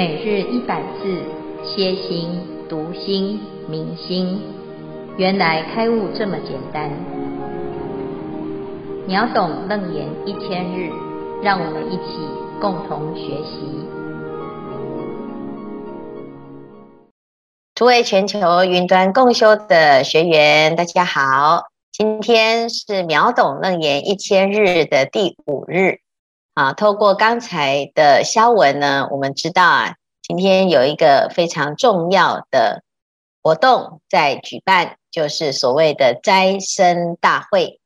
每日一百字，歇心、读心、明心，原来开悟这么简单。秒懂楞严一千日，让我们一起共同学习。诸位全球云端共修的学员，大家好，今天是秒懂楞严一千日的第五日。啊，透过刚才的消文呢，我们知道啊，今天有一个非常重要的活动在举办，就是所谓的斋生大会。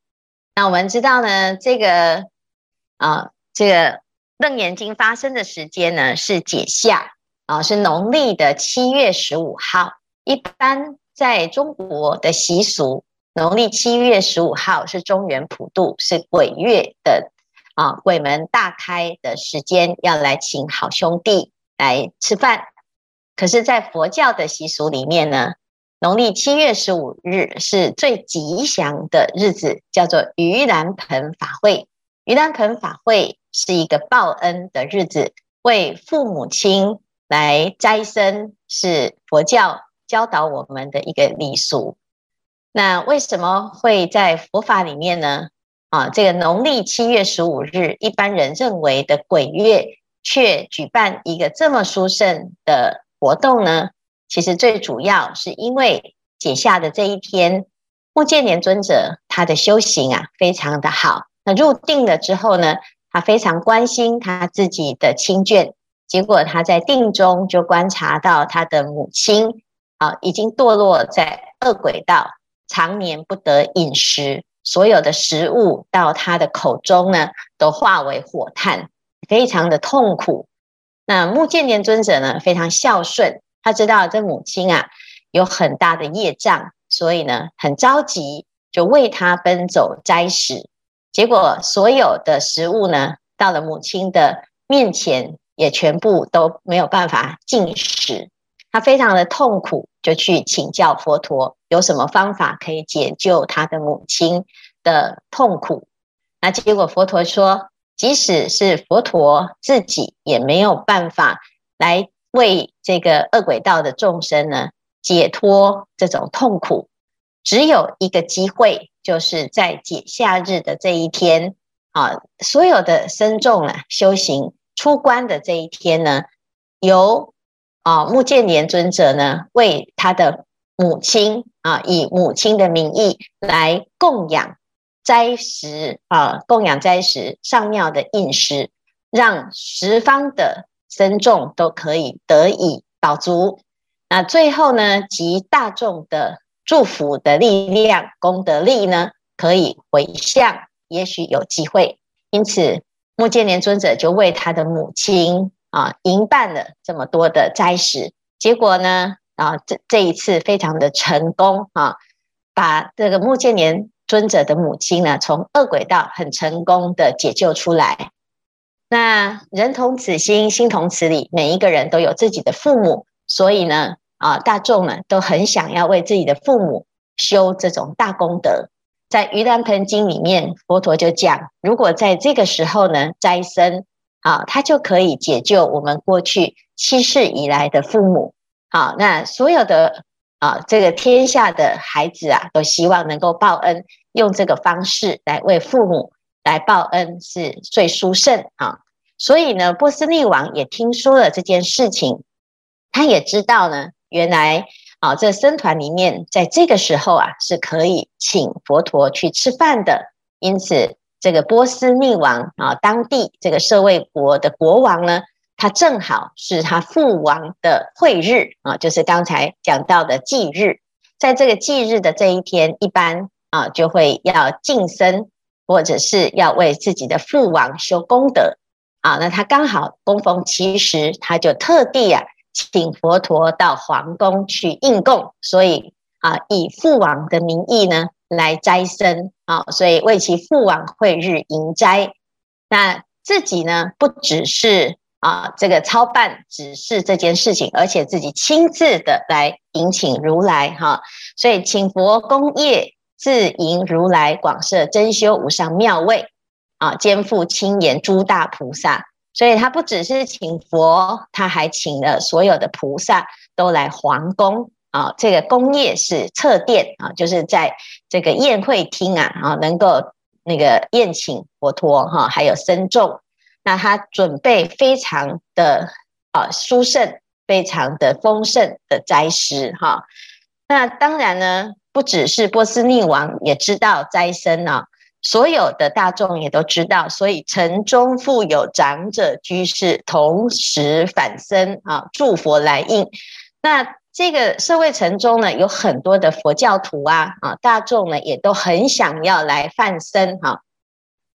那我们知道呢，这个啊，这个楞严经发生的时间呢是解夏啊，是农历的七月十五号。一般在中国的习俗，农历七月十五号是中元普渡，是鬼月的。啊，鬼门大开的时间要来请好兄弟来吃饭。可是，在佛教的习俗里面呢，农历七月十五日是最吉祥的日子，叫做盂兰盆法会。盂兰盆法会是一个报恩的日子，为父母亲来斋僧，是佛教教导我们的一个礼俗。那为什么会在佛法里面呢？啊，这个农历七月十五日，一般人认为的鬼月，却举办一个这么殊胜的活动呢？其实最主要是因为解夏的这一天，目犍连尊者他的修行啊非常的好。那入定了之后呢，他非常关心他自己的亲眷，结果他在定中就观察到他的母亲啊已经堕落在恶鬼道，常年不得饮食。所有的食物到他的口中呢，都化为火炭，非常的痛苦。那木建连尊者呢，非常孝顺，他知道这母亲啊有很大的业障，所以呢很着急，就为他奔走斋食。结果所有的食物呢，到了母亲的面前，也全部都没有办法进食。他非常的痛苦，就去请教佛陀，有什么方法可以解救他的母亲的痛苦？那结果佛陀说，即使是佛陀自己也没有办法来为这个恶鬼道的众生呢解脱这种痛苦，只有一个机会，就是在解夏日的这一天啊，所有的僧众啊修行出关的这一天呢，由啊，目犍连尊者呢，为他的母亲啊，以母亲的名义来供养斋食啊，供养斋食上庙的饮食，让十方的僧众都可以得以饱足。那最后呢，集大众的祝福的力量、功德力呢，可以回向，也许有机会。因此，目犍连尊者就为他的母亲。啊，营办了这么多的斋食，结果呢，啊，这这一次非常的成功啊，把这个目犍连尊者的母亲呢，从恶鬼道很成功的解救出来。那人同此心，心同此理，每一个人都有自己的父母，所以呢，啊，大众呢都很想要为自己的父母修这种大功德。在《盂兰盆经》里面，佛陀就讲，如果在这个时候呢，斋僧。啊，他就可以解救我们过去七世以来的父母。好，那所有的啊，这个天下的孩子啊，都希望能够报恩，用这个方式来为父母来报恩，是最殊胜啊。所以呢，波斯匿王也听说了这件事情，他也知道呢，原来啊，这僧团里面在这个时候啊，是可以请佛陀去吃饭的，因此。这个波斯匿王啊，当地这个舍卫国的国王呢，他正好是他父王的会日啊，就是刚才讲到的忌日。在这个忌日的这一天，一般啊就会要净僧，或者是要为自己的父王修功德啊。那他刚好恭逢其时，他就特地啊请佛陀到皇宫去应供，所以啊以父王的名义呢。来斋僧啊，所以为其父王晦日迎斋。那自己呢，不只是啊这个操办指示这件事情，而且自己亲自的来迎请如来哈。所以请佛功业，自迎如来广设真修无上妙位啊，肩负亲言诸大菩萨，所以他不只是请佛，他还请了所有的菩萨都来皇宫啊。这个宫业是侧殿啊，就是在这个宴会厅啊，啊，能够那个宴请佛陀哈，还有僧众。那他准备非常的啊殊胜，非常的丰盛的斋食哈。那当然呢，不只是波斯匿王也知道斋僧啊。所有的大众也都知道，所以城中复有长者居士同时返僧啊，祝佛来应。那这个社会城中呢，有很多的佛教徒啊啊，大众呢也都很想要来返僧哈。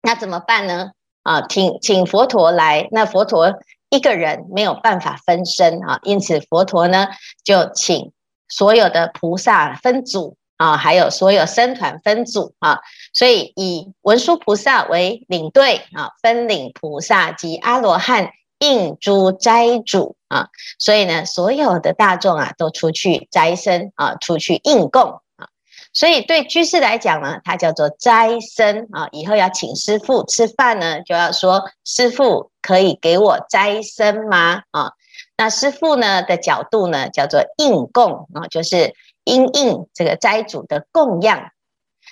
那怎么办呢？啊，请请佛陀来，那佛陀一个人没有办法分身啊，因此佛陀呢就请所有的菩萨分组。啊，还有所有僧团分组啊，所以以文殊菩萨为领队啊，分领菩萨及阿罗汉应诸斋主啊，所以呢，所有的大众啊都出去斋僧啊，出去应供啊，所以对居士来讲呢，他叫做斋僧啊，以后要请师父吃饭呢，就要说师父可以给我斋僧吗？啊，那师父呢的角度呢叫做应供啊，就是。因应这个斋主的供养，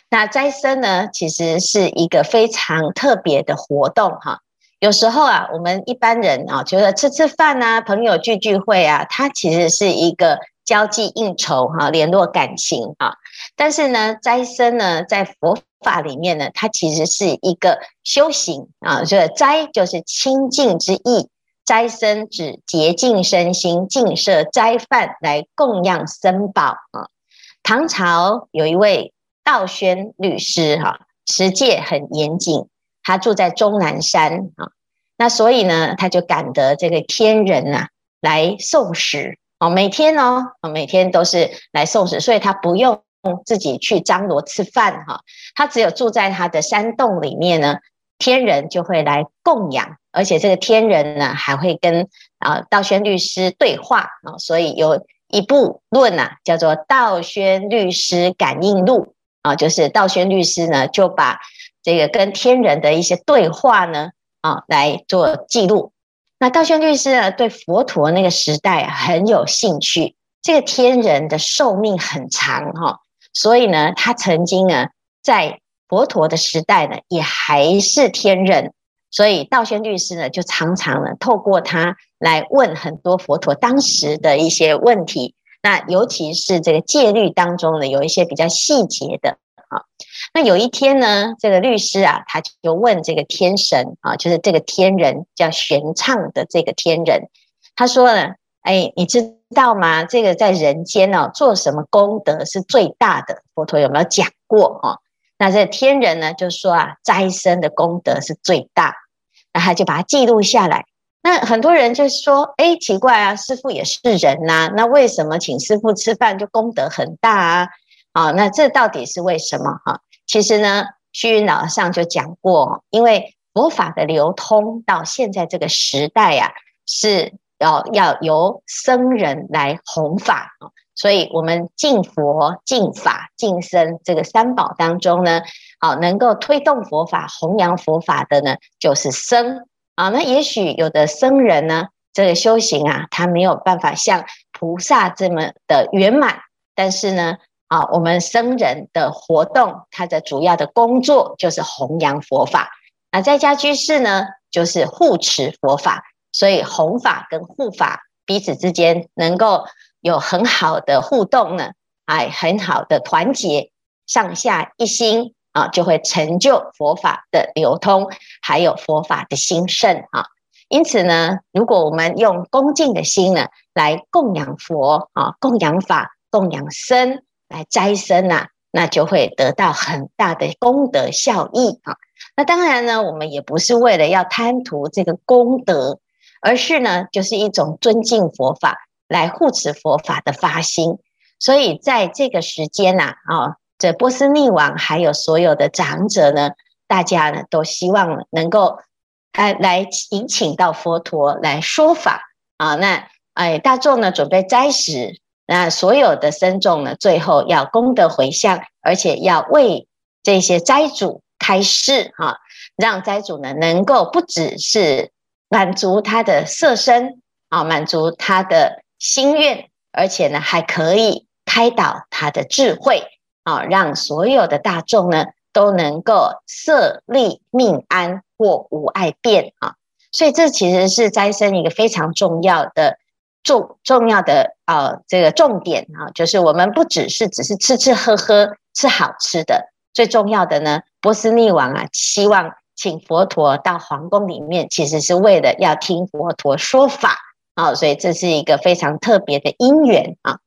那斋僧呢，其实是一个非常特别的活动哈。有时候啊，我们一般人啊，觉得吃吃饭啊，朋友聚聚会啊，它其实是一个交际应酬哈，联络感情啊。但是呢，斋僧呢，在佛法里面呢，它其实是一个修行啊，所以斋就是清净之意。斋僧指洁净身心，净舍斋饭来供养僧宝啊。唐朝有一位道宣律师哈，持戒很严谨，他住在终南山啊。那所以呢，他就感得这个天人呐来送食哦，每天哦，每天都是来送食，所以他不用自己去张罗吃饭哈，他只有住在他的山洞里面呢。天人就会来供养，而且这个天人呢还会跟啊道宣律师对话啊，所以有一部论啊叫做《道宣律师感应录》啊，就是道宣律师呢就把这个跟天人的一些对话呢啊来做记录。那道宣律师呢对佛陀那个时代很有兴趣，这个天人的寿命很长哈，所以呢他曾经呢在。佛陀的时代呢，也还是天人，所以道宣律师呢，就常常呢透过他来问很多佛陀当时的一些问题。那尤其是这个戒律当中呢，有一些比较细节的。那有一天呢，这个律师啊，他就问这个天神啊，就是这个天人叫玄畅的这个天人，他说呢，哎，你知道吗？这个在人间呢，做什么功德是最大的？佛陀有没有讲过啊？那这天人呢，就说啊，斋生的功德是最大，那他就把它记录下来。那很多人就说，哎，奇怪啊，师父也是人呐、啊，那为什么请师父吃饭就功德很大啊？啊，那这到底是为什么？哈，其实呢，虚云老上就讲过，因为佛法的流通到现在这个时代呀、啊，是要要由僧人来弘法。所以，我们敬佛、敬法、敬僧这个三宝当中呢，好能够推动佛法、弘扬佛法的呢，就是僧啊。那也许有的僧人呢，这个修行啊，他没有办法像菩萨这么的圆满。但是呢，啊，我们僧人的活动，他的主要的工作就是弘扬佛法。那在家居士呢，就是护持佛法。所以，弘法跟护法彼此之间能够。有很好的互动呢，哎，很好的团结，上下一心啊，就会成就佛法的流通，还有佛法的兴盛啊。因此呢，如果我们用恭敬的心呢，来供养佛啊，供养法，供养僧，来斋僧啊，那就会得到很大的功德效益啊。那当然呢，我们也不是为了要贪图这个功德，而是呢，就是一种尊敬佛法。来护持佛法的发心，所以在这个时间呐，啊，这波斯匿王还有所有的长者呢，大家呢都希望能够来来迎请到佛陀来说法啊。那哎，大众呢准备斋食，那所有的僧众呢，最后要功德回向，而且要为这些斋主开示哈，让斋主呢能够不只是满足他的色身啊，满足他的心愿，而且呢还可以开导他的智慧啊，让所有的大众呢都能够色利命安或无碍变啊。所以这其实是斋生一个非常重要的重重要的啊这个重点啊，就是我们不只是只是吃吃喝喝吃好吃的，最重要的呢，波斯匿王啊希望。请佛陀到皇宫里面，其实是为了要听佛陀说法啊，所以这是一个非常特别的因缘啊。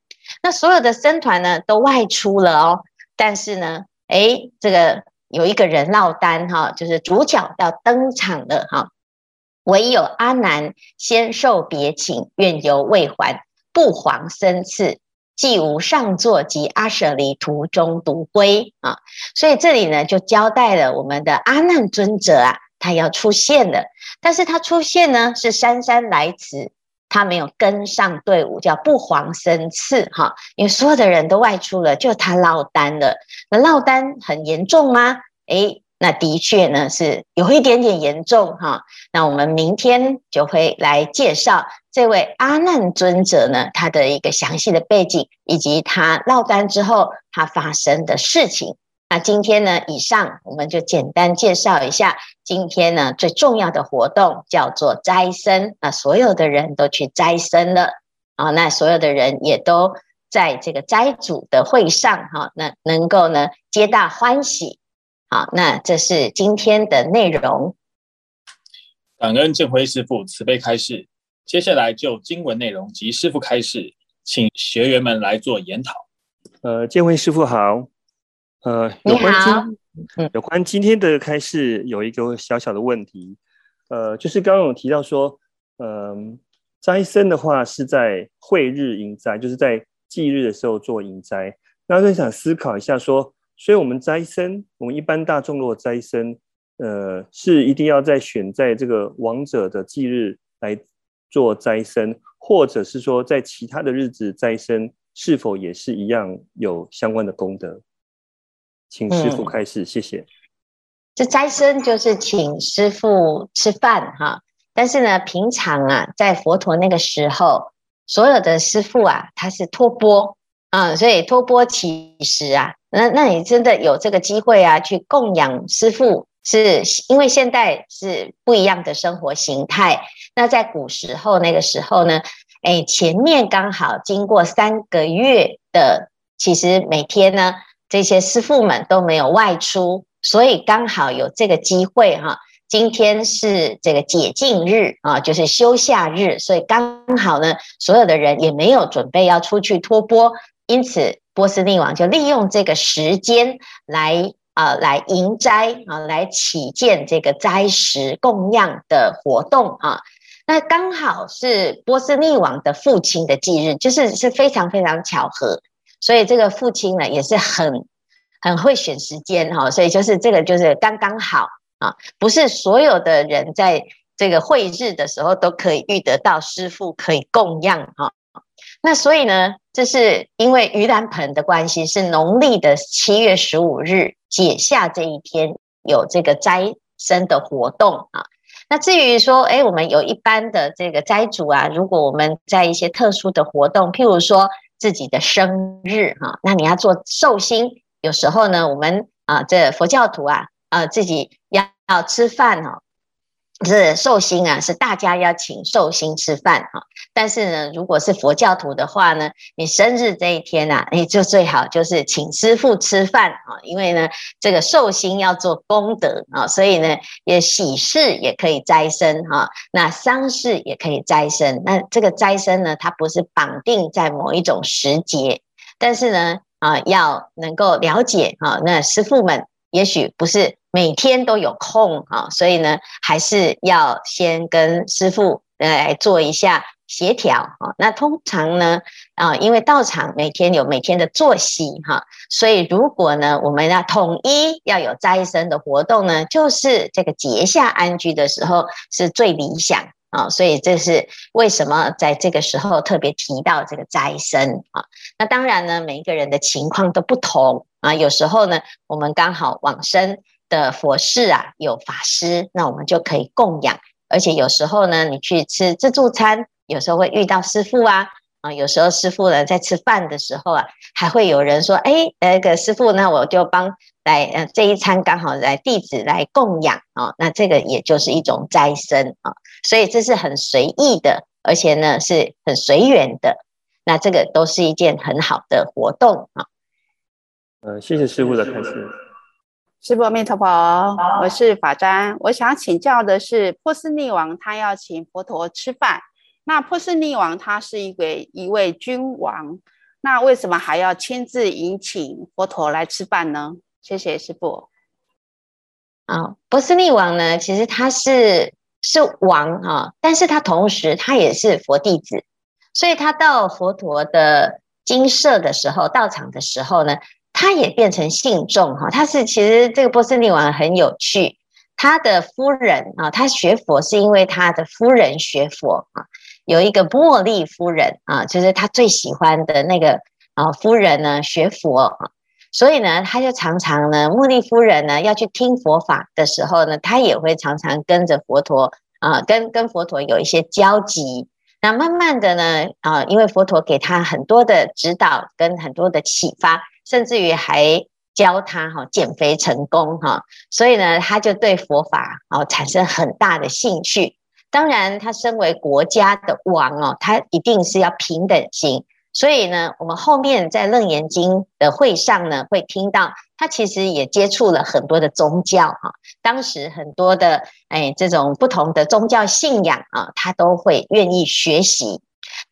那所有的僧团呢都外出了哦，但是呢，诶，这个有一个人落单哈，就是主角要登场了哈，唯有阿难先受别请，愿犹未还，不遑生次。既无上座及阿舍离途中独归啊，所以这里呢就交代了我们的阿难尊者啊，他要出现了，但是他出现呢是姗姗来迟，他没有跟上队伍，叫不遑生次哈，因为所有的人都外出了，就他落单了。那落单很严重吗？诶，那的确呢是有一点点严重哈。那我们明天就会来介绍。这位阿难尊者呢，他的一个详细的背景，以及他落单之后他发生的事情。那今天呢，以上我们就简单介绍一下。今天呢，最重要的活动叫做斋僧，那所有的人都去斋僧了啊。那所有的人也都在这个斋主的会上哈，那能够呢皆大欢喜。好，那这是今天的内容。感恩正辉师傅慈悲开示。接下来就经文内容及师傅开示，请学员们来做研讨。呃，建辉师父好。呃，有关今有关今天的开示，有一个小小的问题。呃，就是刚刚有提到说，嗯、呃，斋僧的话是在会日迎斋，就是在忌日的时候做迎斋。那我想思考一下说，所以我们斋生，我们一般大众若斋生，呃，是一定要在选在这个亡者的忌日来。做斋生，或者是说在其他的日子斋生，是否也是一样有相关的功德？请师傅开示，嗯、谢谢。这斋僧就是请师傅吃饭哈，但是呢，平常啊，在佛陀那个时候，所有的师傅啊，他是托钵啊，所以托钵乞食啊，那那你真的有这个机会啊，去供养师父。是因为现在是不一样的生活形态。那在古时候那个时候呢，哎，前面刚好经过三个月的，其实每天呢，这些师父们都没有外出，所以刚好有这个机会哈。今天是这个解禁日啊，就是休假日，所以刚好呢，所有的人也没有准备要出去托钵，因此波斯匿王就利用这个时间来。啊，来迎斋啊，来起见这个斋食供养的活动啊，那刚好是波斯匿王的父亲的忌日，就是是非常非常巧合，所以这个父亲呢也是很很会选时间哈，所以就是这个就是刚刚好啊，不是所有的人在这个会日的时候都可以遇得到师父可以供养哈。那所以呢，这是因为盂兰盆的关系，是农历的七月十五日解夏这一天有这个斋生的活动啊。那至于说，哎，我们有一般的这个斋主啊，如果我们在一些特殊的活动，譬如说自己的生日哈，那你要做寿星，有时候呢，我们啊，这佛教徒啊，啊，自己要要吃饭哦。是寿星啊，是大家要请寿星吃饭哈。但是呢，如果是佛教徒的话呢，你生日这一天啊，你就最好就是请师傅吃饭啊，因为呢，这个寿星要做功德啊，所以呢，也喜事也可以斋生哈，那丧事也可以斋生。那这个斋生呢，它不是绑定在某一种时节，但是呢，啊，要能够了解哈，那师傅们也许不是。每天都有空啊，所以呢，还是要先跟师父来做一下协调啊。那通常呢，啊，因为道场每天有每天的作息哈，所以如果呢，我们要统一要有斋僧的活动呢，就是这个节下安居的时候是最理想啊。所以这是为什么在这个时候特别提到这个斋僧啊。那当然呢，每一个人的情况都不同啊。有时候呢，我们刚好往生。的佛事啊，有法师，那我们就可以供养而且有时候呢，你去吃自助餐，有时候会遇到师父啊，啊，有时候师父呢在吃饭的时候啊，还会有人说，哎，那个师父，那我就帮来，呃，这一餐刚好来弟子来供养啊，那这个也就是一种斋生啊，所以这是很随意的，而且呢是很随缘的，那这个都是一件很好的活动啊。呃，谢谢师父的开示。师父阿弥陀佛，我是法瞻。我想请教的是，波斯匿王他要请佛陀吃饭，那波斯匿王他是一位一位君王，那为什么还要亲自迎请佛陀来吃饭呢？谢谢师父。啊，波斯匿王呢，其实他是是王啊，但是他同时他也是佛弟子，所以他到佛陀的精舍的时候，到场的时候呢。他也变成信众哈，他是其实这个波斯匿王很有趣，他的夫人啊，他学佛是因为他的夫人学佛啊，有一个茉莉夫人啊，就是他最喜欢的那个啊夫人呢学佛啊，所以呢，他就常常呢，茉莉夫人呢要去听佛法的时候呢，他也会常常跟着佛陀啊，跟跟佛陀有一些交集。那慢慢的呢啊，因为佛陀给他很多的指导跟很多的启发。甚至于还教他哈减肥成功哈，所以呢，他就对佛法哦产生很大的兴趣。当然，他身为国家的王哦，他一定是要平等心。所以呢，我们后面在楞严经的会上呢，会听到他其实也接触了很多的宗教哈。当时很多的哎这种不同的宗教信仰啊，他都会愿意学习。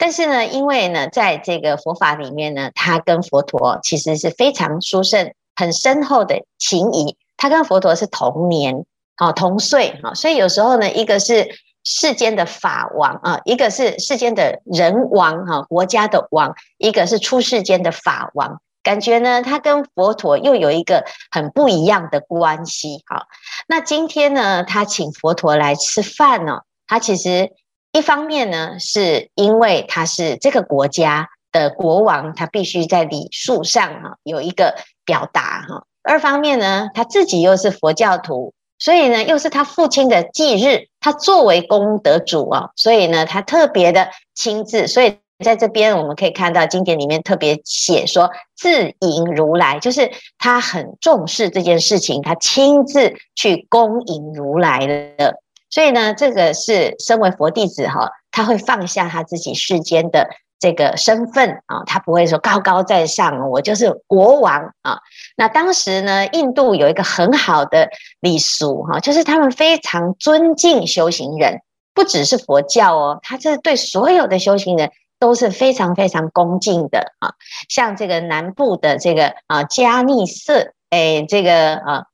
但是呢，因为呢，在这个佛法里面呢，他跟佛陀其实是非常殊胜、很深厚的情谊。他跟佛陀是同年，好同岁，哈，所以有时候呢，一个是世间的法王啊，一个是世间的人王哈，国家的王，一个是出世间的法王。感觉呢，他跟佛陀又有一个很不一样的关系。好，那今天呢，他请佛陀来吃饭呢，他其实。一方面呢，是因为他是这个国家的国王，他必须在礼数上哈有一个表达哈。二方面呢，他自己又是佛教徒，所以呢，又是他父亲的忌日，他作为功德主啊，所以呢，他特别的亲自。所以在这边我们可以看到经典里面特别写说，自迎如来，就是他很重视这件事情，他亲自去恭迎如来的。所以呢，这个是身为佛弟子哈，他会放下他自己世间的这个身份啊，他不会说高高在上，我就是国王啊。那当时呢，印度有一个很好的礼俗哈，就是他们非常尊敬修行人，不只是佛教哦，他这对所有的修行人都是非常非常恭敬的啊。像这个南部的这个啊迦叶色，哎，这个啊，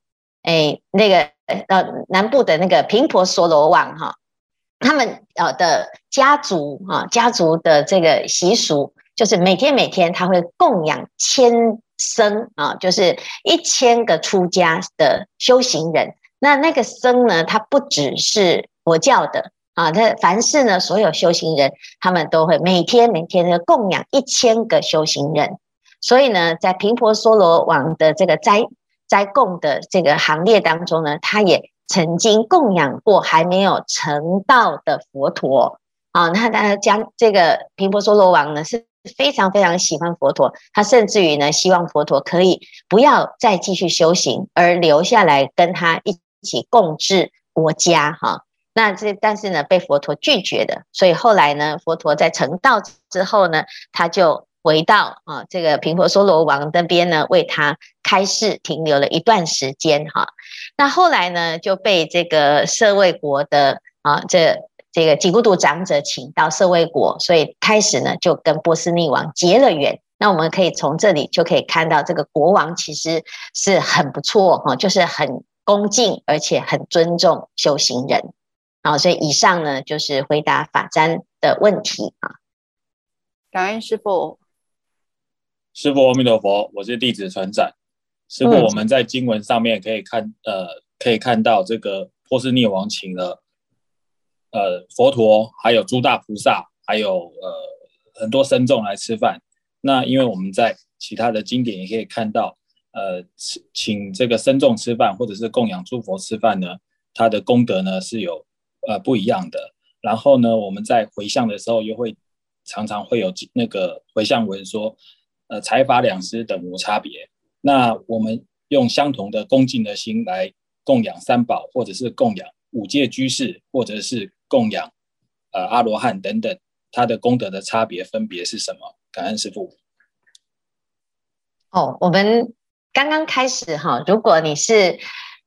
哎，那个。呃，南部的那个频婆娑罗王哈，他们呃的家族哈，家族的这个习俗就是每天每天他会供养千僧啊，就是一千个出家的修行人。那那个僧呢，他不只是佛教的啊，他凡是呢所有修行人，他们都会每天每天的供养一千个修行人。所以呢，在频婆娑罗王的这个斋。在供的这个行列当中呢，他也曾经供养过还没有成道的佛陀啊。那他将这个频婆娑罗王呢是非常非常喜欢佛陀，他甚至于呢希望佛陀可以不要再继续修行，而留下来跟他一起共治国家哈。那这但是呢被佛陀拒绝的，所以后来呢佛陀在成道之后呢，他就。回到啊，这个频婆娑罗王那边呢，为他开示停留了一段时间哈。那后来呢，就被这个舍卫国的啊，这这个吉孤独长者请到舍卫国，所以开始呢就跟波斯匿王结了缘。那我们可以从这里就可以看到，这个国王其实是很不错哈，就是很恭敬而且很尊重修行人。好，所以以上呢就是回答法瞻的问题啊。感恩师父。师父阿弥陀佛，我是弟子船长。师父，我们在经文上面可以看，呃，可以看到这个波斯匿王请了，呃，佛陀，还有诸大菩萨，还有呃很多僧众来吃饭。那因为我们在其他的经典也可以看到，呃，请这个僧众吃饭，或者是供养诸佛吃饭呢，他的功德呢是有呃不一样的。然后呢，我们在回向的时候，又会常常会有那个回向文说，呃，财法两师等无差别。那我们用相同的恭敬的心来供养三宝，或者是供养五戒居士，或者是供养呃阿罗汉等等，它的功德的差别分别是什么？感恩师父。哦，我们刚刚开始哈，如果你是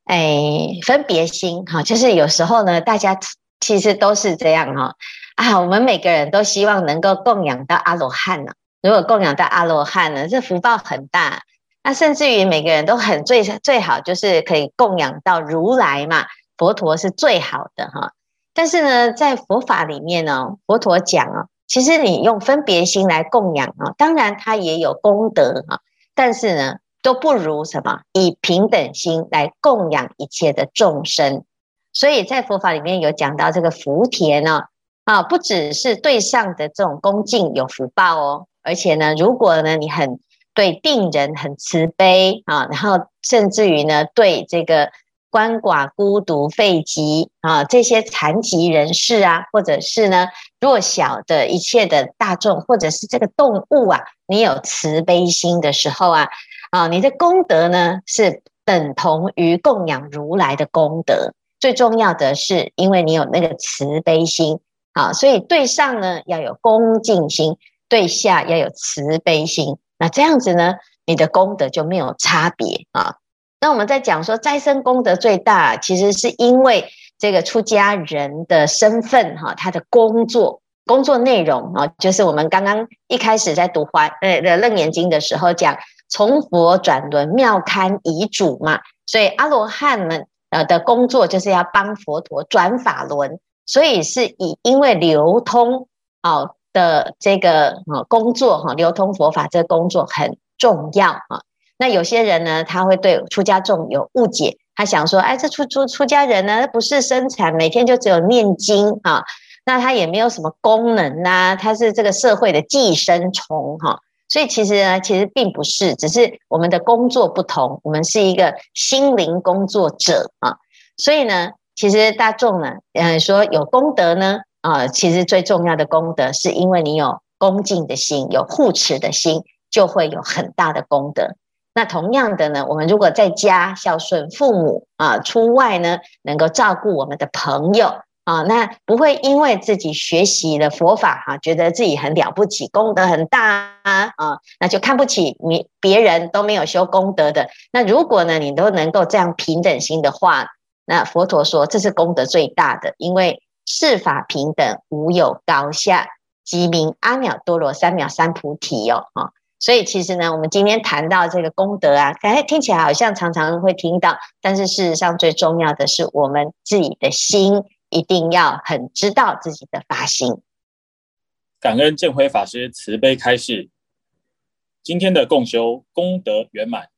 哎分别心哈，就是有时候呢，大家。其实都是这样哈啊，我们每个人都希望能够供养到阿罗汉呢。如果供养到阿罗汉呢，这福报很大。那甚至于每个人都很最最好就是可以供养到如来嘛，佛陀是最好的哈。但是呢，在佛法里面呢，佛陀讲啊，其实你用分别心来供养啊，当然它也有功德哈，但是呢，都不如什么以平等心来供养一切的众生。所以在佛法里面有讲到这个福田呢，啊，不只是对上的这种恭敬有福报哦，而且呢，如果呢你很对病人很慈悲啊，然后甚至于呢对这个鳏寡孤独废疾啊这些残疾人士啊，或者是呢弱小的一切的大众，或者是这个动物啊，你有慈悲心的时候啊，啊，你的功德呢是等同于供养如来的功德。最重要的是，因为你有那个慈悲心，啊，所以对上呢要有恭敬心，对下要有慈悲心。那这样子呢，你的功德就没有差别啊。那我们在讲说斋生功德最大，其实是因为这个出家人的身份哈，他的工作工作内容啊，就是我们刚刚一开始在读华呃的楞严经的时候讲，从佛转轮妙堪遗嘱嘛，所以阿罗汉们。呃的工作就是要帮佛陀转法轮，所以是以因为流通啊的这个啊工作哈，流通佛法这个工作很重要啊。那有些人呢，他会对出家众有误解，他想说，哎，这出出出家人呢，不是生产每天就只有念经啊，那他也没有什么功能呐，他是这个社会的寄生虫哈。所以其实呢，其实并不是，只是我们的工作不同，我们是一个心灵工作者啊。所以呢，其实大众呢，嗯，说有功德呢，啊，其实最重要的功德是因为你有恭敬的心，有护持的心，就会有很大的功德。那同样的呢，我们如果在家孝顺父母啊，出外呢，能够照顾我们的朋友。啊，那不会因为自己学习了佛法哈、啊，觉得自己很了不起，功德很大啊，啊，那就看不起你别人都没有修功德的。那如果呢，你都能够这样平等心的话，那佛陀说这是功德最大的，因为世法平等，无有高下，即名阿耨多罗三藐三菩提哟、哦，啊，所以其实呢，我们今天谈到这个功德啊，感觉听起来好像常常会听到，但是事实上最重要的是我们自己的心。一定要很知道自己的发心。感恩正辉法师慈悲开示，今天的共修功德圆满。